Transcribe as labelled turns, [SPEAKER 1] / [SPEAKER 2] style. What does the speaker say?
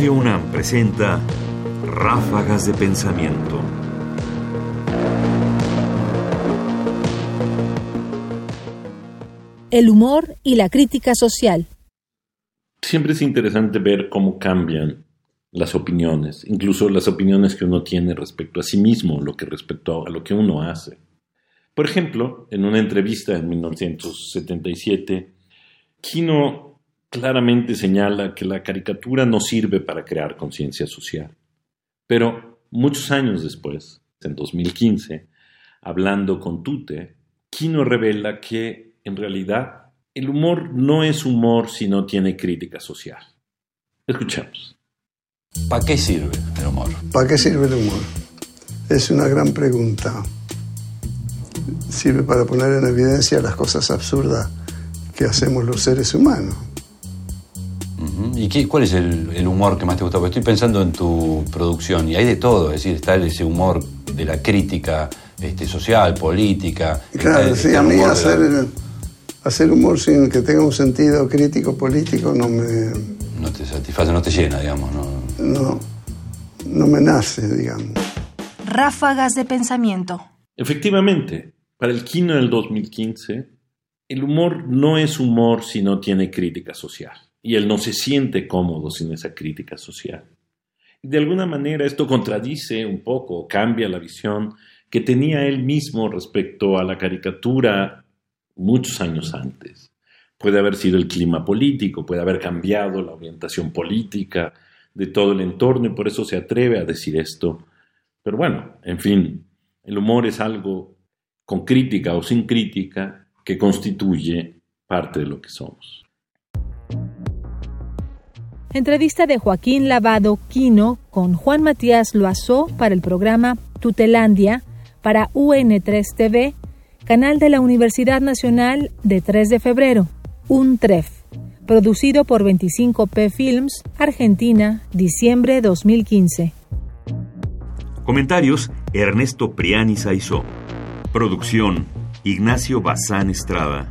[SPEAKER 1] Radio UNAM presenta Ráfagas de Pensamiento.
[SPEAKER 2] El humor y la crítica social.
[SPEAKER 3] Siempre es interesante ver cómo cambian las opiniones, incluso las opiniones que uno tiene respecto a sí mismo, lo que respecto a lo que uno hace. Por ejemplo, en una entrevista en 1977, Kino claramente señala que la caricatura no sirve para crear conciencia social. Pero muchos años después, en 2015, hablando con Tute, Kino revela que en realidad, el humor no es humor si no tiene crítica social. Escuchemos.
[SPEAKER 4] ¿Para qué sirve el humor?
[SPEAKER 5] ¿Para qué sirve el humor? Es una gran pregunta. Sirve para poner en evidencia las cosas absurdas que hacemos los seres humanos.
[SPEAKER 4] ¿Y qué, cuál es el, humor que más te gusta? Porque estoy pensando en tu producción y hay de todo, es decir, está ese humor de la crítica este, social, política.
[SPEAKER 5] Claro, sí, a mí hacer hacer humor sin que tenga un sentido crítico político no me...
[SPEAKER 4] No te satisface, no te llena, digamos, ¿no?
[SPEAKER 5] No, no me nace, digamos.
[SPEAKER 2] Ráfagas de pensamiento.
[SPEAKER 3] Efectivamente, para el Kino del 2015, el humor no es humor si no tiene crítica social. Y él no se siente cómodo sin esa crítica social. De alguna manera esto contradice un poco, cambia la visión que tenía él mismo respecto a la caricatura muchos años antes. Puede haber sido el clima político, puede haber cambiado la orientación política de todo el entorno y por eso se atreve a decir esto. Pero bueno, en fin, el humor es algo con crítica o sin crítica que constituye parte de lo que somos.
[SPEAKER 2] Entrevista de Joaquín Lavado Quino con Juan Matías Loazó para el programa Tutelandia para UN3 TV canal de la Universidad Nacional de 3 de febrero, UNTREF, producido por 25P Films, Argentina, diciembre 2015.
[SPEAKER 1] Comentarios: Ernesto Priani Saizó. Producción: Ignacio Bazán Estrada.